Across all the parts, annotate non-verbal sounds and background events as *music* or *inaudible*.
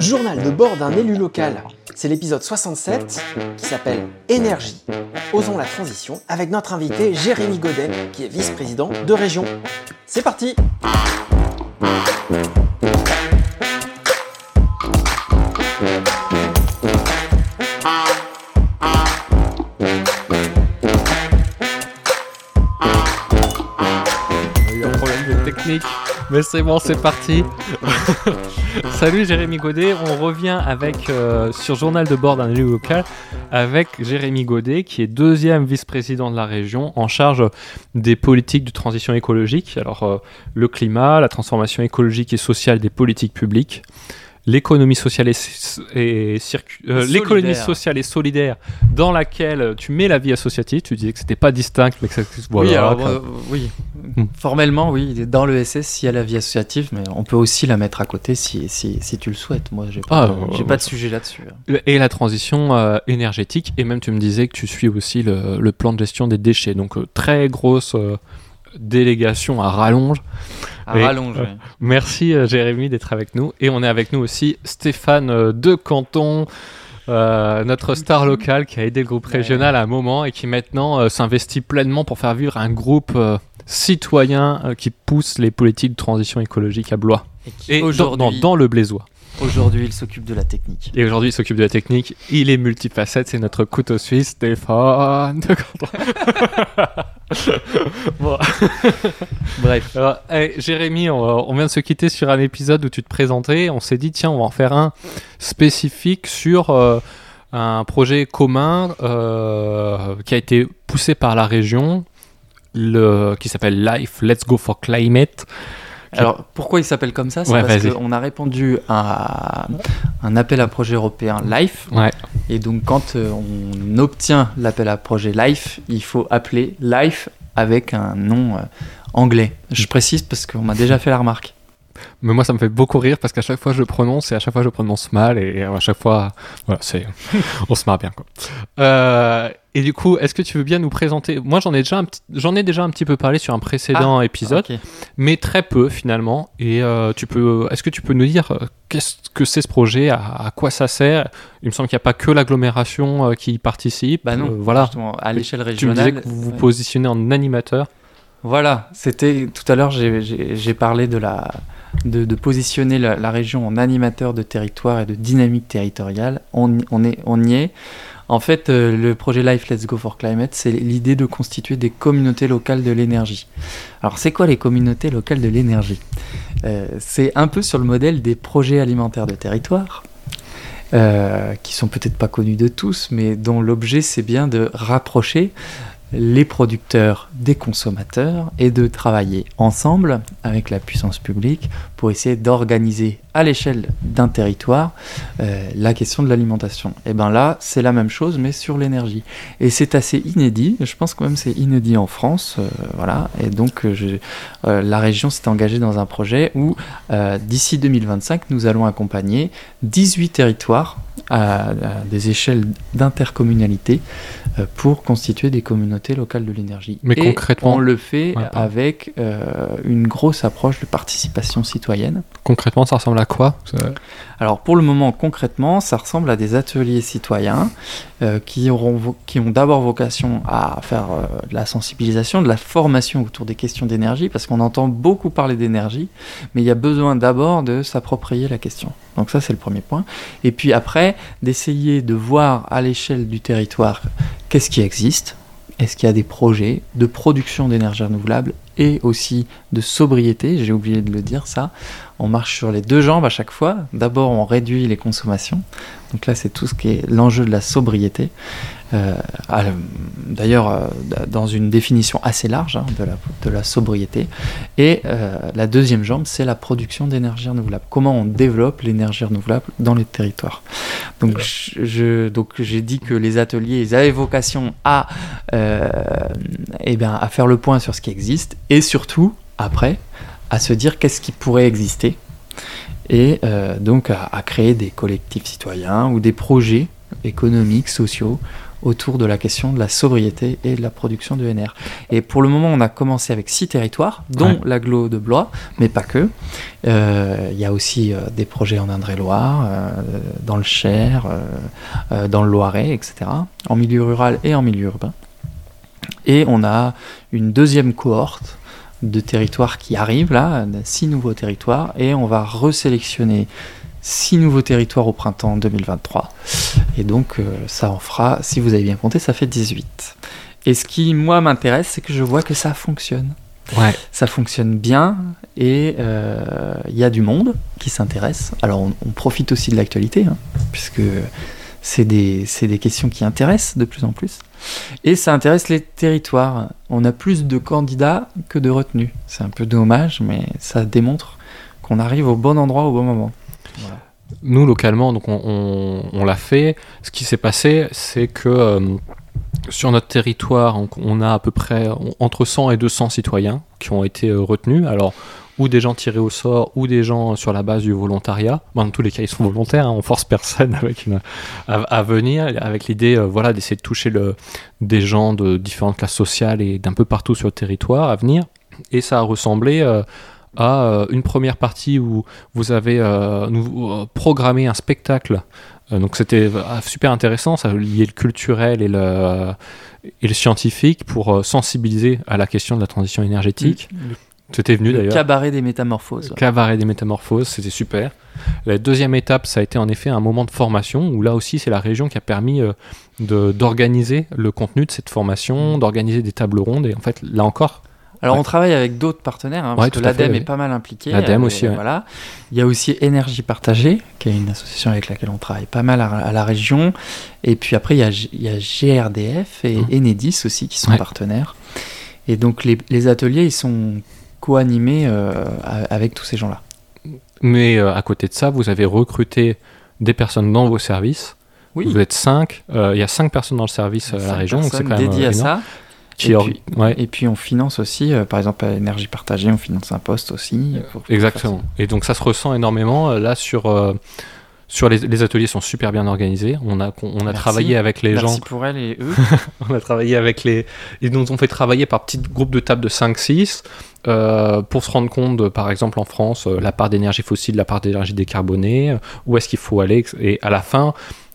Journal de bord d'un élu local. C'est l'épisode 67 qui s'appelle Énergie. Osons la transition avec notre invité Jérémy Godet qui est vice-président de région. C'est parti Il y a un problème de technique. Mais c'est bon, c'est parti. *laughs* *laughs* Salut Jérémy Godet, on revient avec euh, sur Journal de bord d'un élu local avec Jérémy Godet qui est deuxième vice-président de la région en charge des politiques de transition écologique. Alors euh, le climat, la transformation écologique et sociale des politiques publiques, l'économie sociale et, et euh, Solidaire. l'économie sociale et solidaire dans laquelle tu mets la vie associative. Tu disais que c'était pas distinct, mais que ça, voilà, oui, alors, euh, oui. Hmm. Formellement, oui, dans le SS, il y a la vie associative, mais on peut aussi la mettre à côté si, si, si tu le souhaites. Moi, j'ai pas, Ah, j'ai pas de sujet là-dessus. Et la transition euh, énergétique, et même tu me disais que tu suis aussi le, le plan de gestion des déchets. Donc euh, très grosse euh, délégation à rallonge. À Et, rallonge, euh. Merci euh, Jérémy d'être avec nous. Et on est avec nous aussi Stéphane euh, de Canton. euh, notre star local qui a aidé le groupe régional à un moment et qui maintenant euh, s'investit pleinement pour faire vivre un groupe euh, citoyen qui pousse les politiques de transition écologique à Blois. Et Et dans, aujourd'hui, dans- dans le Blésois. Aujourd'hui, il s'occupe de la technique. Et aujourd'hui, il s'occupe de la technique. Il est multifacette. C'est notre couteau suisse, Stéphane de Canton. *laughs* bon. Bref. Alors, Jérémy, on, on vient de se quitter sur un épisode où tu te présentais. On s'est dit, tiens, on va en faire un spécifique sur euh, un projet commun euh, qui a été poussé par la région, le, qui s'appelle Life Let's Go for Climate. Alors, pourquoi il s'appelle comme ça? C'est Ouais, parce qu'on a répondu à un appel à projet européen LIFE. Ouais. Et donc, quand euh, on obtient l'appel à projet LIFE, il faut appeler LIFE avec un nom euh, anglais. Je précise parce qu'on m'a déjà fait la remarque. Mais moi, ça me fait beaucoup rire parce qu'à chaque fois, je le prononce et à chaque fois, je le prononce mal et à chaque fois, voilà, c'est, *laughs* on se marre bien, quoi. Euh, et du coup, est-ce que tu veux bien nous présenter? Moi, j'en ai déjà un j'en ai déjà un petit peu parlé sur un précédent épisode, Ok. mais très peu finalement. Et euh, tu peux, est-ce que tu peux nous dire euh, qu'est-ce que c'est ce projet, à, à quoi ça sert? Il me semble qu'il n'y a pas que l'agglomération euh, qui y participe. Bah non, Euh, voilà. Justement, à l'échelle Tu me disais régionale. que vous vous positionnez en animateur. Voilà, c'était tout à l'heure, j'ai- parlé de, la, de, de positionner la, la région en animateur de territoire et de dynamique territoriale. On, est, on y est. En fait, euh, le projet Life Let's Go for Climate, c'est l'idée de constituer des communautés locales de l'énergie. Alors, c'est quoi les communautés locales de l'énergie? Euh, C'est un peu sur le modèle des projets alimentaires de territoire. euh, qui sont peut-être pas connus de tous, mais dont l'objet c'est bien de rapprocher les producteurs des consommateurs et de travailler ensemble avec la puissance publique pour essayer d'organiser à l'échelle d'un territoire euh, la question de l'alimentation. Et bien là, c'est la même chose mais sur l'énergie. Et c'est assez inédit, je pense quand même c'est inédit en France, euh, voilà. Et donc euh, la région s'est engagée dans un projet où d'ici 2025, nous allons accompagner 18 territoires à, des échelles d'intercommunalité pour constituer des communautés locales de l'énergie. Mais Et concrètement- on le fait Ouais, avec euh, une grosse approche de participation citoyenne. Concrètement, ça ressemble à quoi Alors pour le moment, concrètement, ça ressemble à des ateliers citoyens euh, qui, auront vo- qui ont d'abord vocation à faire euh, de la sensibilisation, de la formation autour des questions d'énergie, parce qu'on entend beaucoup parler d'énergie, mais il y a besoin d'abord de s'approprier la question. Donc ça, c'est le premier point. Et puis après, d'essayer de voir à l'échelle du territoire qu'est-ce qui existe, est-ce qu'il y a des projets de production d'énergie renouvelable et aussi de sobriété, j'ai oublié de le dire ça, on marche sur les deux jambes à chaque fois. D'abord, on réduit les consommations. Donc là, c'est tout ce qui est l'enjeu de la sobriété. Euh, D'ailleurs, euh, dans une définition assez large hein, de, la, de la sobriété. Et euh, la deuxième jambe, c'est la production d'énergie renouvelable. Comment on développe l'énergie renouvelable dans les territoires. Donc, je, je- donc j'ai dit que les ateliers, ils avaient vocation à, eh bien, à faire le point sur ce qui existe et surtout, après, à se dire qu'est-ce qui pourrait exister et euh, donc à, à créer des collectifs citoyens ou des projets économiques, sociaux autour de la question de la sobriété et de la production de NR. Et pour le moment, on a commencé avec six territoires, dont Ouais. l'agglo de Blois, mais pas que. Euh, Il y a aussi euh, des projets en Indre-et-Loire, euh, dans le Cher, dans le Loiret, etc., en milieu rural et en milieu urbain. Et on a une deuxième cohorte de territoires qui arrivent là, six nouveaux territoires, et on va resélectionner six nouveaux territoires au printemps 2023. Et donc euh, ça en fera, si vous avez bien compté, ça fait 18. Et ce qui, moi, m'intéresse, c'est que je vois que ça fonctionne. Ouais. Ça fonctionne bien et euh, il y a du monde qui s'intéresse. Alors on, on profite aussi de l'actualité, hein, puisque c'est des, c'est des questions qui intéressent de plus en plus. Et ça intéresse les territoires. On a plus de candidats que de retenus. C'est un peu dommage, mais ça démontre qu'on arrive au bon endroit au bon moment. Nous, localement, donc on, l'a fait. Ce qui s'est passé, c'est que euh, sur notre territoire, on, a à peu près entre 100 et 200 citoyens qui ont été euh, retenus. Alors, ou des gens tirés au sort, ou des gens sur la base du volontariat. Dans tous les cas, ils sont volontaires. hein, on force personne *laughs* à, venir, avec l'idée, euh, voilà, d'essayer de toucher des gens de différentes classes sociales et d'un peu partout sur le territoire à venir. Et ça a ressemblé à euh, une première partie où vous avez euh, nous, euh, programmé un spectacle. Donc c'était super intéressant, ça liait le culturel et le, et le scientifique pour sensibiliser à la question de la transition énergétique. Le, C'était venu le d'ailleurs. cabaret des métamorphoses. Cabaret des métamorphoses, c'était super. La deuxième étape, ça a été en effet un moment de formation où là aussi c'est la région qui a permis d'organiser le contenu de cette formation, d'organiser des tables rondes et en fait là encore, Alors Ouais. on travaille avec d'autres partenaires, hein, parce Ouais, que l'ADEME est pas mal impliqué. L'ADEME euh, aussi. Voilà. Il y a aussi Énergie Partagée, qui est une association avec laquelle on travaille pas mal à, à la région. Et puis après, il y a, G- il y a GRDF et Mhm. Enedis aussi qui sont partenaires. Et donc les, les ateliers, ils sont co-animés euh, avec tous ces gens-là. mais euh, à côté de ça, vous avez recruté des personnes dans vos services. Oui. Vous êtes cinq, euh, il y a cinq personnes dans le service à la région, donc c'est quand même dédiées euh, à ça. Qui Et or- puis- ouais. Et puis on finance aussi, euh, par exemple à Énergie Partagée, on finance un poste aussi. pour- Exactement. Et donc ça se ressent énormément. Euh, Là, sur, euh, sur les, les ateliers sont super bien organisés. On a, on a Merci. travaillé avec les ça. gens. Merci pour elle et eux. *laughs* On a travaillé avec les. Ils nous ont fait travailler par petits groupes de table de 5-6 euh, pour se rendre compte, de, par exemple en France, la part d'énergie fossile, la part d'énergie décarbonée, où est-ce qu'il faut aller. Et à la fin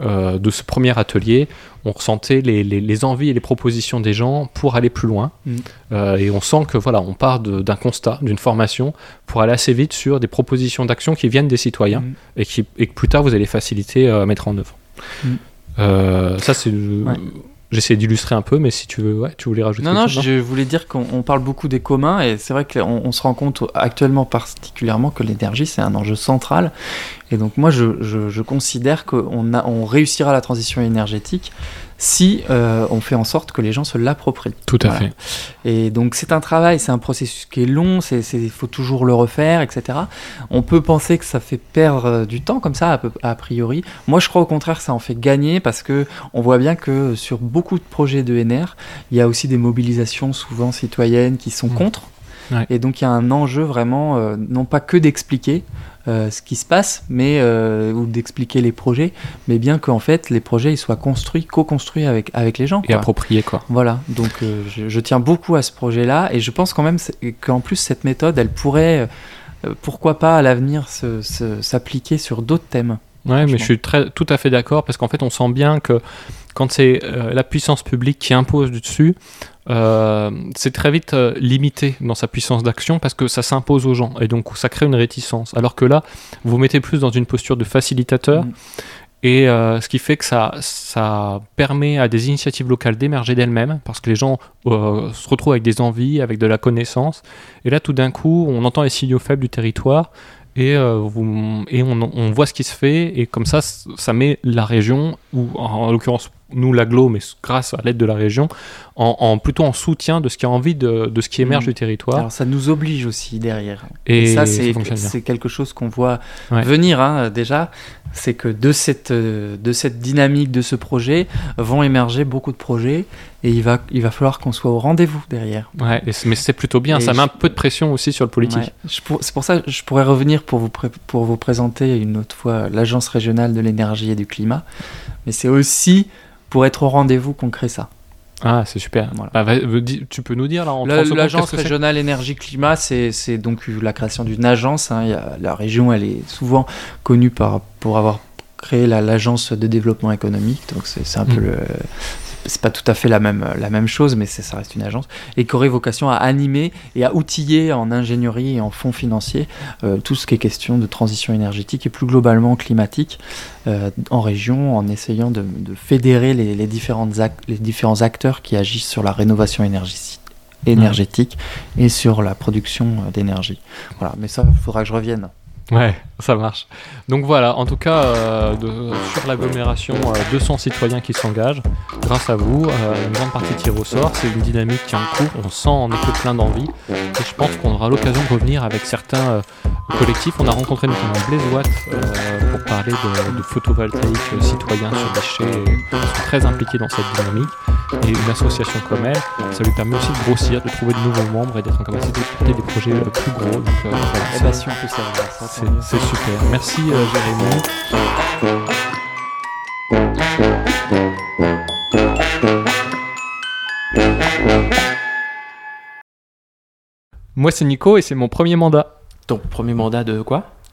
euh, de ce premier atelier, on ressentait les, les- les envies et les propositions des gens pour aller plus loin. Mm. Euh, et on sent que voilà, on part d'un constat, d'une formation, pour aller assez vite sur des propositions d'action qui viennent des citoyens Mm. et, qui, et que plus tard vous allez faciliter euh, à mettre en œuvre. Mm. Ça, c'est. Ouais. J'essaie d'illustrer un peu, mais si tu veux, ouais, tu voulais rajouter Non, non, chose, je voulais dire qu'on on parle beaucoup des communs et c'est vrai qu'on on se rend compte actuellement particulièrement que l'énergie c'est un enjeu central. Et donc moi je, je- je considère qu'on on réussira la transition énergétique si euh, on fait en sorte que les gens se l'approprient. Tout à Voilà. fait. Et donc c'est un travail, c'est un processus qui est long, il faut toujours le refaire, etc. On peut penser que ça fait perdre euh, du temps comme ça, a, priori. Moi je crois au contraire que ça en fait gagner parce que on voit bien que sur beaucoup de projets de NR, il y a aussi des mobilisations souvent citoyennes qui sont Mhm. contre. Ouais. Et donc il y a un enjeu vraiment, euh, non pas que d'expliquer euh, ce qui se passe, mais euh, ou d'expliquer les projets, mais bien qu'en fait les projets ils soient construits, co-construits avec, avec les gens. Et quoi. approprié, quoi. Voilà, donc euh, je, je tiens beaucoup à ce projet-là et je pense quand même qu'en plus cette méthode, elle pourrait, pourquoi pas à l'avenir, s'appliquer sur d'autres thèmes. Ouais, mais je suis très, tout à fait d'accord parce qu'en fait, on sent bien que quand c'est la puissance publique qui impose du dessus, euh, c'est très vite euh, limité dans sa puissance d'action parce que ça s'impose aux gens et donc ça crée une réticence. Alors que là, vous vous mettez plus dans une posture de facilitateur Mm. et euh, ce qui fait que ça, ça permet à des initiatives locales d'émerger d'elles-mêmes parce que les gens se retrouvent avec des envies, avec de la connaissance. Et là, tout d'un coup, on entend les signaux faibles du territoire et, euh, vous- et on, on voit ce qui se fait et comme ça ça met la région ou en, en l'occurrence nous l'aglo mais grâce à l'aide de la région en, en- plutôt en soutien de ce qui a envie de, de ce qui émerge Mhm. du territoire. Alors ça nous oblige aussi derrière. et, ça, c'est quelque chose qu'on voit Ouais. venir hein, déjà. C'est que de cette, euh, de cette dynamique de ce projet vont émerger beaucoup de projets et il va, il va falloir qu'on soit au rendez-vous derrière. Ouais, et mais c'est plutôt bien. Et ça met un peu de pression aussi sur le politique. Ouais. Je pour- C'est pour ça que je pourrais revenir pour vous, pré- pour vous présenter une autre fois l'Agence régionale de l'énergie et du climat. Mais c'est aussi pour être au rendez-vous qu'on crée ça. Ah, c'est super. Voilà. Bah, tu peux nous dire là en La- 30 secondes, L'agence régionale énergie-climat, c'est c'est donc la création d'une agence. hein. Il y a- la région, elle est souvent connue par, pour avoir créé la- l'agence de développement économique. Donc c'est c'est un peu Mm. le. C'est pas tout à fait la même, la même chose, mais ça reste une agence. Et qui aurait vocation à animer et à outiller en ingénierie et en fonds financiers euh, tout ce qui est question de transition énergétique et plus globalement climatique euh, en région, en essayant de, de fédérer les, les différentes ac- les différents acteurs qui agissent sur la rénovation énergétique énergétique et sur la production euh, d'énergie. Voilà, mais ça, il faudra que je revienne. Ouais, ça marche. Donc voilà, en tout cas, euh, sur l'agglomération, euh, 200 citoyens qui s'engagent. Grâce à vous, euh, une grande partie tire au sort. C'est une dynamique qui est en cours. On sent en effet plein d'envie. Et je pense qu'on aura l'occasion de revenir avec certains euh, collectifs. On a rencontré notamment Blaise Watt euh, pour parler de, photovoltaïque euh, citoyen sur déchets. Ils sont très impliqués dans cette dynamique. Et une association comme elle, ça lui permet aussi de grossir, de trouver de nouveaux membres et d'être en capacité de des projets euh, plus gros. Donc euh, voilà, Eh ça- ben, si on peut servir ça, c'est super. Merci euh, Jérémy. Moi c'est Nico et c'est mon premier mandat. Ton premier mandat de quoi?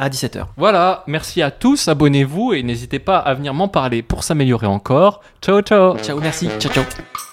À 17h. Voilà, merci à tous, abonnez-vous et n'hésitez pas à venir m'en parler pour s'améliorer encore. Ciao ciao Ciao, merci. Ciao, ciao.